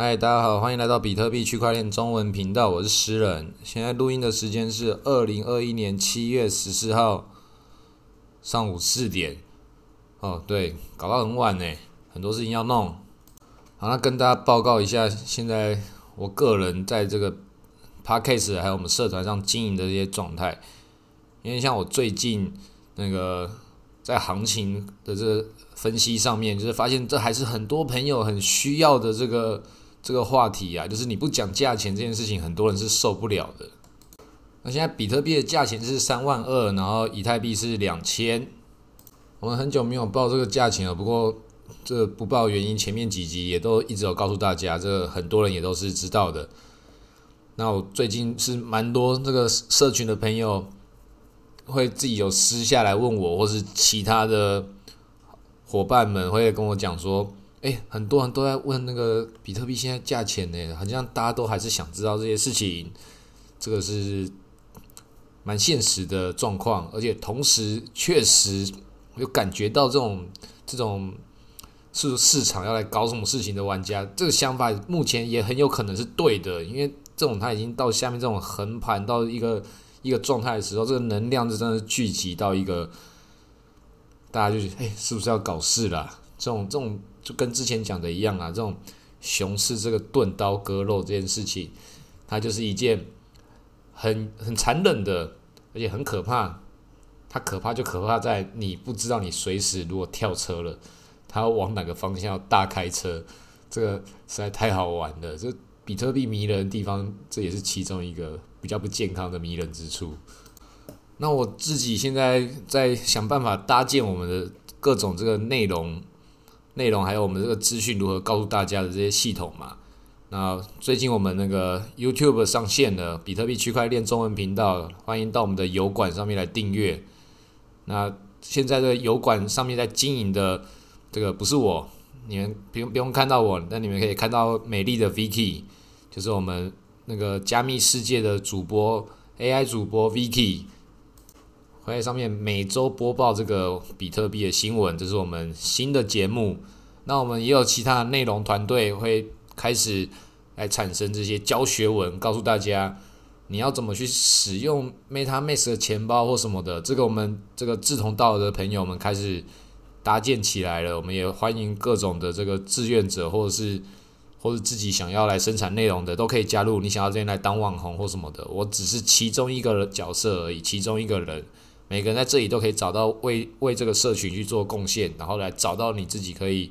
嗨，大家好，欢迎来到比特币区块链中文频道，我是诗人。现在录音的时间是二零二一年七月十四号上午四点。哦，对，搞到很晚呢，很多事情要弄。好，那跟大家报告一下，现在我个人在这个 podcast 还有我们社团上经营的这些状态。因为像我最近那个在行情的这个分析上面，就是发现这还是很多朋友很需要的这个。这个话题啊，就是你不讲价钱这件事情，很多人是受不了的。那现在比特币的价钱是三万二，然后以太币是两千。我们很久没有报这个价钱了，不过这不报原因，前面几集也都一直有告诉大家，这很多人也都是知道的。那我最近是蛮多这个社群的朋友会自己有私下来问我，或是其他的伙伴们会跟我讲说。哎，很多人都在问那个比特币现在价钱呢，好像大家都还是想知道这些事情，这个是蛮现实的状况，而且同时确实有感觉到这种这种是市场要来搞什么事情的玩家，这个想法目前也很有可能是对的，因为这种它已经到下面这种横盘到一个一个状态的时候，这个能量是真的聚集到一个，大家就觉得哎，是不是要搞事了？这种这种。就跟之前讲的一样啊，这种熊市这个钝刀割肉这件事情，它就是一件很很残忍的，而且很可怕。它可怕就可怕在你不知道你随时如果跳车了，它要往哪个方向大开车，这个实在太好玩了。这比特币迷人的地方，这也是其中一个比较不健康的迷人之处。那我自己现在在想办法搭建我们的各种这个内容。内容还有我们这个资讯如何告诉大家的这些系统嘛？那最近我们那个 YouTube 上线了比特币区块链中文频道，欢迎到我们的油管上面来订阅。那现在的油管上面在经营的这个不是我，你们不用不用看到我，但你们可以看到美丽的 Vicky，就是我们那个加密世界的主播 AI 主播 Vicky。会在上面每周播报这个比特币的新闻，这是我们新的节目。那我们也有其他的内容团队会开始来产生这些教学文，告诉大家你要怎么去使用 MetaMask 的钱包或什么的。这个我们这个志同道合的朋友们开始搭建起来了。我们也欢迎各种的这个志愿者，或者是或者自己想要来生产内容的，都可以加入。你想要这边来当网红或什么的，我只是其中一个角色而已，其中一个人。每个人在这里都可以找到为为这个社群去做贡献，然后来找到你自己可以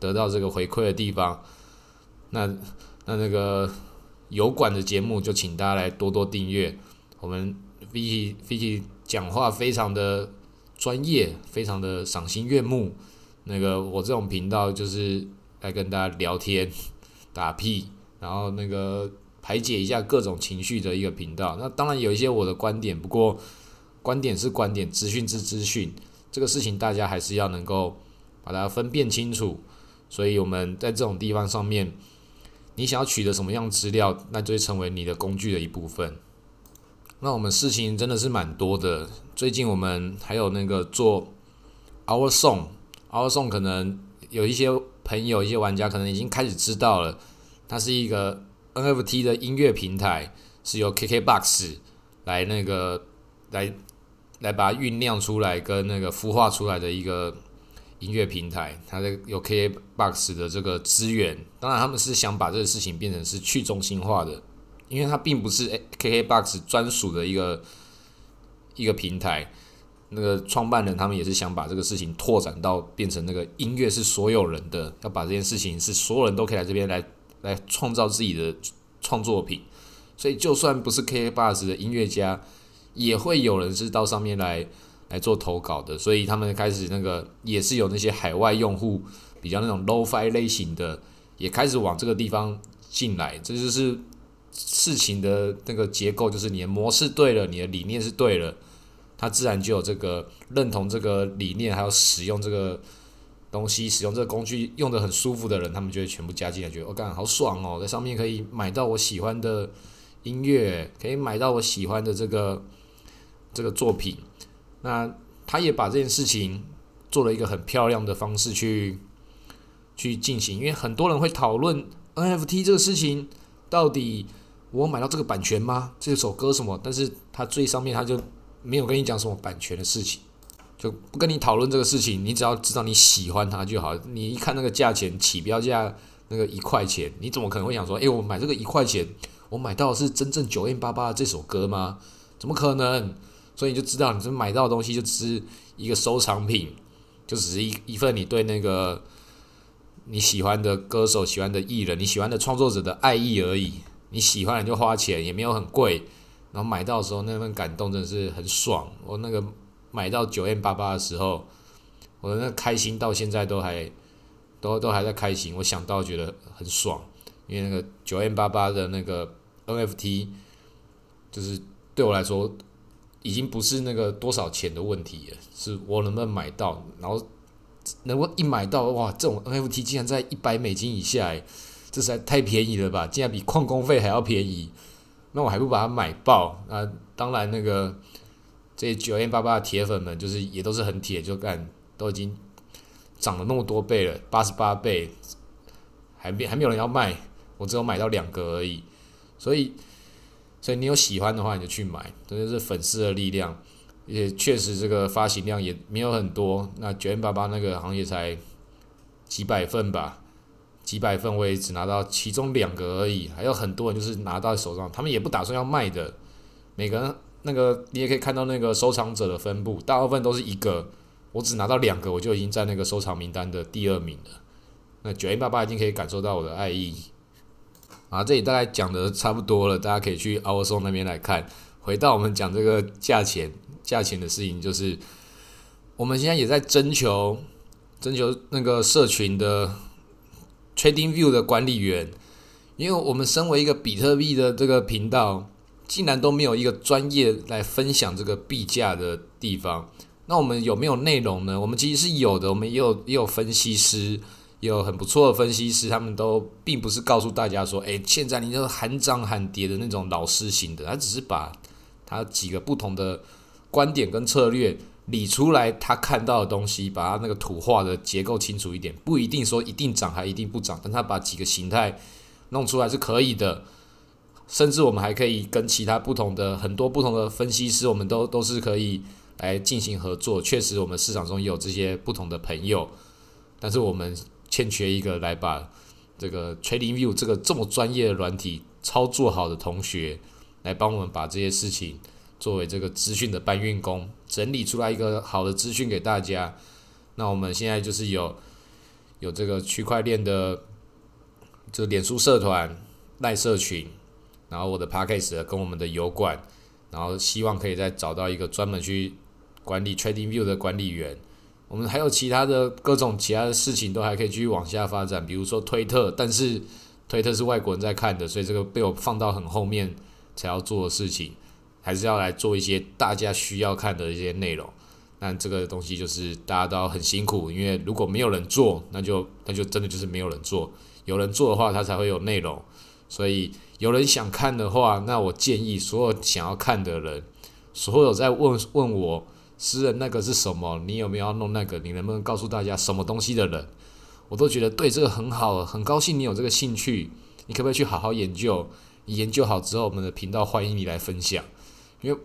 得到这个回馈的地方。那那那个油管的节目就请大家来多多订阅。我们 Vicky Vicky 讲话非常的专业，非常的赏心悦目。那个我这种频道就是来跟大家聊天、打屁，然后那个排解一下各种情绪的一个频道。那当然有一些我的观点，不过。观点是观点，资讯是资讯，这个事情大家还是要能够把它分辨清楚。所以我们在这种地方上面，你想要取得什么样资料，那就会成为你的工具的一部分。那我们事情真的是蛮多的。最近我们还有那个做 Our Song，Our Song 可能有一些朋友、一些玩家可能已经开始知道了，它是一个 NFT 的音乐平台，是由 KKBOX 来那个来。来把它酝酿出来，跟那个孵化出来的一个音乐平台，它的有 KKBOX 的这个资源。当然，他们是想把这个事情变成是去中心化的，因为它并不是 KKBOX 专属的一个一个平台。那个创办人他们也是想把这个事情拓展到变成那个音乐是所有人的，要把这件事情是所有人都可以来这边来来创造自己的创作品。所以，就算不是 KKBOX 的音乐家。也会有人是到上面来来做投稿的，所以他们开始那个也是有那些海外用户比较那种 low-fi 类型的，也开始往这个地方进来。这就是事情的那个结构，就是你的模式对了，你的理念是对了，他自然就有这个认同这个理念，还有使用这个东西、使用这个工具用的很舒服的人，他们就会全部加进来，觉得我干好爽哦，在上面可以买到我喜欢的音乐，可以买到我喜欢的这个。这个作品，那他也把这件事情做了一个很漂亮的方式去去进行，因为很多人会讨论 NFT 这个事情到底我买到这个版权吗？这首歌什么？但是它最上面它就没有跟你讲什么版权的事情，就不跟你讨论这个事情。你只要知道你喜欢它就好。你一看那个价钱起标价那个一块钱，你怎么可能会想说，诶，我买这个一块钱，我买到的是真正九 N 八八这首歌吗？怎么可能？所以你就知道，你这买到的东西就只是一个收藏品，就只是一一份你对那个。你喜欢的歌手、喜欢的艺人、你喜欢的创作者的爱意而已。你喜欢你就花钱，也没有很贵。然后买到的时候那份感动真的是很爽。我那个买到九 M 八八的时候，我的那开心到现在都还都都还在开心。我想到觉得很爽，因为那个九 M 八八的那个 NFT，就是对我来说已经不是那个多少钱的问题了，是我能不能买到，然后。能够一买到哇，这种 NFT 竟然在一百美金以下，这实在太便宜了吧！竟然比矿工费还要便宜，那我还不把它买爆啊！当然，那个这九 N 八八的铁粉们就是也都是很铁，就干都已经涨了那么多倍了，八十八倍，还没还没有人要卖，我只有买到两个而已，所以所以你有喜欢的话你就去买，这就是粉丝的力量。也确实，这个发行量也没有很多。那九 N 八八那个行业才几百份吧，几百份我也只拿到其中两个而已，还有很多人就是拿到手上，他们也不打算要卖的。每个人那个你也可以看到那个收藏者的分布，大部分都是一个，我只拿到两个，我就已经在那个收藏名单的第二名了。那九 N 八八已经可以感受到我的爱意。啊，这里大概讲的差不多了，大家可以去 Our Song 那边来看。回到我们讲这个价钱。价钱的事情就是，我们现在也在征求征求那个社群的 Trading View 的管理员，因为我们身为一个比特币的这个频道，竟然都没有一个专业来分享这个币价的地方。那我们有没有内容呢？我们其实是有的，我们也有也有分析师，有很不错的分析师，他们都并不是告诉大家说，哎，现在你就喊涨喊跌的那种老师型的，他只是把他几个不同的。观点跟策略理出来，他看到的东西，把他那个图画的结构清楚一点，不一定说一定涨还一定不涨，但他把几个形态弄出来是可以的。甚至我们还可以跟其他不同的很多不同的分析师，我们都都是可以来进行合作。确实，我们市场中也有这些不同的朋友，但是我们欠缺一个来把这个 Trading View 这个这么专业的软体操作好的同学，来帮我们把这些事情。作为这个资讯的搬运工，整理出来一个好的资讯给大家。那我们现在就是有有这个区块链的，这脸书社团、赖社群，然后我的 p a c k a g e 跟我们的油管，然后希望可以再找到一个专门去管理 Trading View 的管理员。我们还有其他的各种其他的事情都还可以继续往下发展，比如说推特，但是推特是外国人在看的，所以这个被我放到很后面才要做的事情。还是要来做一些大家需要看的一些内容，但这个东西就是大家都要很辛苦，因为如果没有人做，那就那就真的就是没有人做。有人做的话，它才会有内容。所以有人想看的话，那我建议所有想要看的人，所有在问问我私人那个是什么，你有没有要弄那个，你能不能告诉大家什么东西的人，我都觉得对这个很好，很高兴你有这个兴趣，你可不可以去好好研究？你研究好之后，我们的频道欢迎你来分享。因为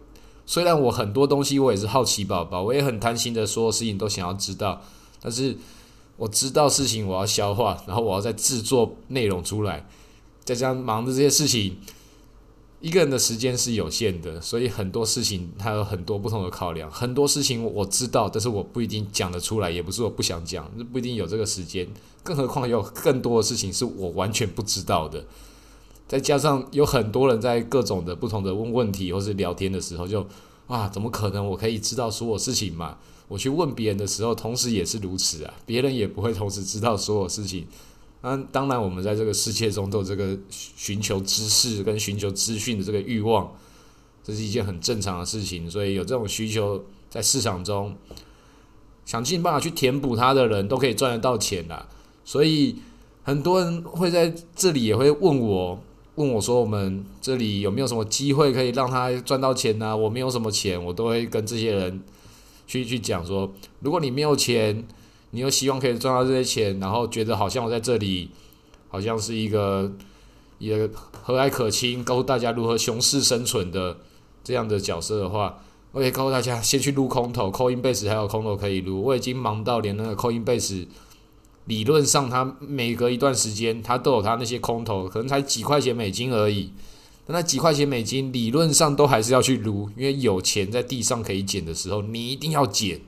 虽然我很多东西我也是好奇宝宝，我也很贪心的，所有事情都想要知道，但是我知道事情我要消化，然后我要再制作内容出来，再加上忙的这些事情，一个人的时间是有限的，所以很多事情他有很多不同的考量，很多事情我知道，但是我不一定讲得出来，也不是我不想讲，不一定有这个时间，更何况有更多的事情是我完全不知道的。再加上有很多人在各种的不同的问问题或是聊天的时候，就啊，怎么可能我可以知道所有事情嘛？我去问别人的时候，同时也是如此啊，别人也不会同时知道所有事情。那当然，我们在这个世界中都有这个寻求知识跟寻求资讯的这个欲望，这是一件很正常的事情。所以有这种需求在市场中，想尽办法去填补它的人都可以赚得到钱啦。所以很多人会在这里也会问我。问我说：“我们这里有没有什么机会可以让他赚到钱呢？”我没有什么钱，我都会跟这些人去去讲说：如果你没有钱，你又希望可以赚到这些钱，然后觉得好像我在这里，好像是一个也和蔼可亲，告诉大家如何熊市生存的这样的角色的话，我也告诉大家先去撸空投，Coinbase 还有空投可以撸。我已经忙到连那个 Coinbase 理论上它每隔一段时间它都有它那些空投，可能才几块钱美金而已。那几块钱美金理论上都还是要去撸，因为有钱在地上可以捡的时候，你一定要捡。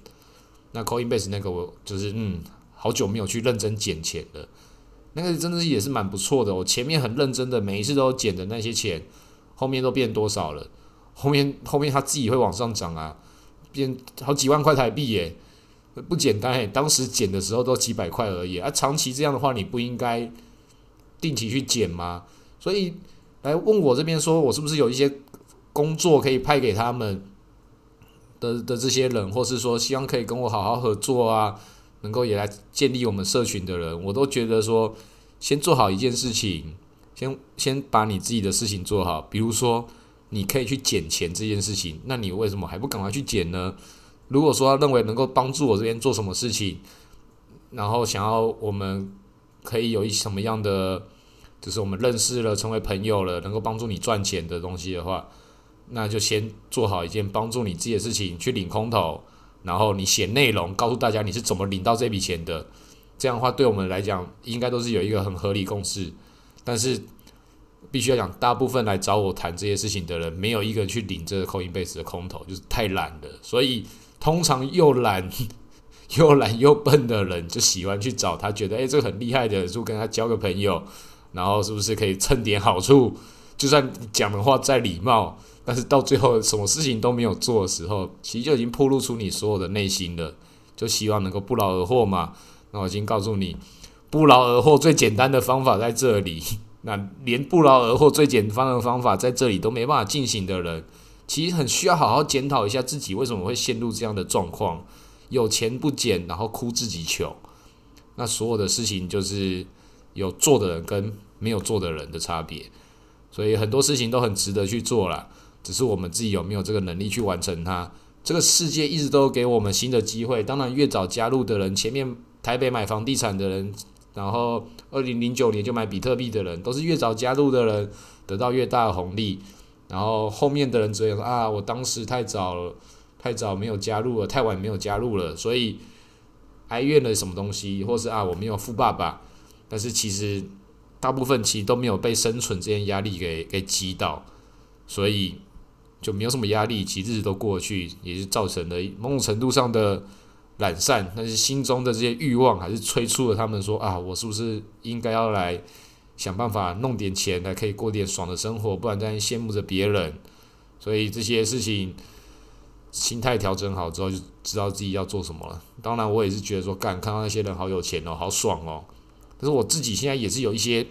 那 Coinbase 那个我就是嗯，好久没有去认真捡钱了。那个真的是也是蛮不错的。我前面很认真的，每一次都捡的那些钱，后面都变多少了？后面后面它自己会往上涨啊，变好几万块台币耶，不简单诶。当时捡的时候都几百块而已啊。长期这样的话，你不应该定期去捡吗？所以。来问我这边说，我是不是有一些工作可以派给他们的的这些人，或是说希望可以跟我好好合作啊，能够也来建立我们社群的人，我都觉得说，先做好一件事情，先先把你自己的事情做好。比如说，你可以去捡钱这件事情，那你为什么还不赶快去捡呢？如果说他认为能够帮助我这边做什么事情，然后想要我们可以有一什么样的。就是我们认识了，成为朋友了，能够帮助你赚钱的东西的话，那就先做好一件帮助你自己的事情，去领空投，然后你写内容，告诉大家你是怎么领到这笔钱的。这样的话，对我们来讲，应该都是有一个很合理共识。但是，必须要讲，大部分来找我谈这些事情的人，没有一个去领这个 Coinbase 的空投，就是太懒了。所以，通常又懒又懒又笨的人，就喜欢去找他，觉得诶，这个很厉害的，就跟他交个朋友。然后是不是可以蹭点好处？就算讲的话再礼貌，但是到最后什么事情都没有做的时候，其实就已经暴露出你所有的内心了。就希望能够不劳而获嘛。那我已经告诉你，不劳而获最简单的方法在这里。那连不劳而获最简单的方法在这里都没办法进行的人，其实很需要好好检讨一下自己为什么会陷入这样的状况。有钱不捡，然后哭自己穷。那所有的事情就是有做的人跟。没有做的人的差别，所以很多事情都很值得去做了，只是我们自己有没有这个能力去完成它。这个世界一直都给我们新的机会，当然越早加入的人，前面台北买房地产的人，然后二零零九年就买比特币的人，都是越早加入的人得到越大的红利，然后后面的人只有啊，我当时太早了，太早没有加入了，太晚没有加入了，所以哀怨了什么东西，或是啊我没有富爸爸，但是其实。大部分其实都没有被生存这些压力给给击倒，所以就没有什么压力，其实日子都过去，也是造成了某种程度上的懒散。但是心中的这些欲望还是催促了他们说啊，我是不是应该要来想办法弄点钱，来可以过点爽的生活，不然在羡慕着别人。所以这些事情心态调整好之后，就知道自己要做什么了。当然，我也是觉得说，干看到那些人好有钱哦，好爽哦。可是我自己现在也是有一些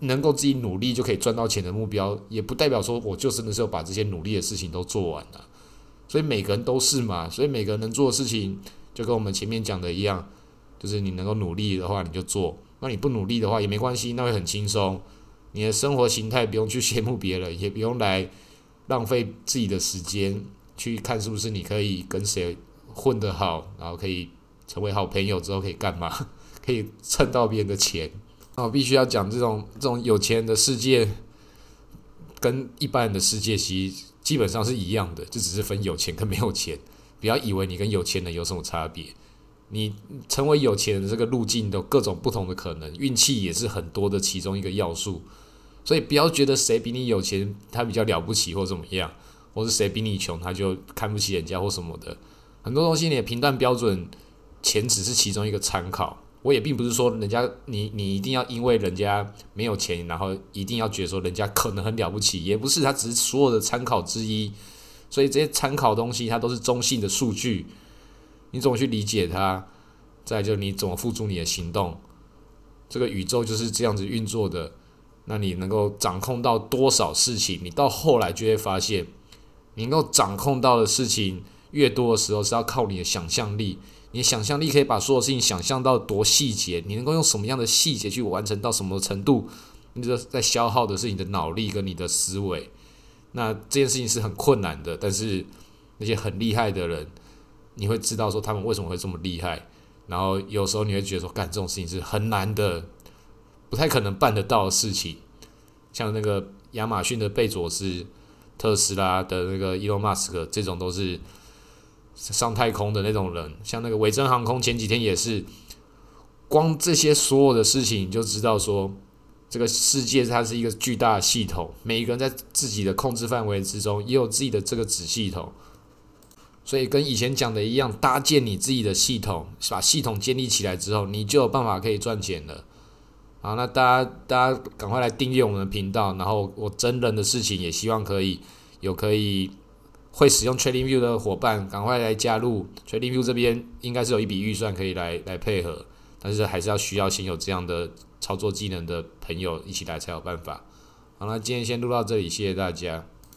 能够自己努力就可以赚到钱的目标，也不代表说我就真的是要把这些努力的事情都做完了。所以每个人都是嘛，所以每个人能做的事情就跟我们前面讲的一样，就是你能够努力的话你就做，那你不努力的话也没关系，那会很轻松。你的生活形态不用去羡慕别人，也不用来浪费自己的时间去看是不是你可以跟谁混得好，然后可以成为好朋友之后可以干嘛。可以蹭到别人的钱，那我，必须要讲这种这种有钱人的世界，跟一般人的世界其实基本上是一样的，就只是分有钱跟没有钱。不要以为你跟有钱人有什么差别，你成为有钱人的这个路径都各种不同的可能，运气也是很多的其中一个要素。所以不要觉得谁比你有钱，他比较了不起或怎么样，或是谁比你穷，他就看不起人家或什么的。很多东西你的评断标准，钱只是其中一个参考。我也并不是说人家你你一定要因为人家没有钱，然后一定要觉得说人家可能很了不起，也不是，它只是所有的参考之一。所以这些参考东西它都是中性的数据，你怎么去理解它？再就你怎么付诸你的行动？这个宇宙就是这样子运作的。那你能够掌控到多少事情？你到后来就会发现，你能够掌控到的事情越多的时候，是要靠你的想象力。你想象力可以把所有事情想象到多细节，你能够用什么样的细节去完成到什么程度？你这在消耗的是你的脑力跟你的思维。那这件事情是很困难的，但是那些很厉害的人，你会知道说他们为什么会这么厉害。然后有时候你会觉得说，干这种事情是很难的，不太可能办得到的事情，像那个亚马逊的贝佐斯、特斯拉的那个伊隆马斯克，这种都是上太空的那种人。像那个维珍航空前几天也是，光这些所有的事情，你就知道说，这个世界它是一个巨大的系统，每一个人在自己的控制范围之中，也有自己的这个子系统。所以跟以前讲的一样，搭建你自己的系统，把系统建立起来之后，你就有办法可以赚钱了。好，那大家大家赶快来订阅我们的频道，然后我真人的事情也希望可以有可以会使用 TradingView 的伙伴，赶快来加入 TradingView 这边，应该是有一笔预算可以来来配合，但是还是要需要先有这样的操作技能的朋友一起来才有办法。好，那今天先录到这里，谢谢大家。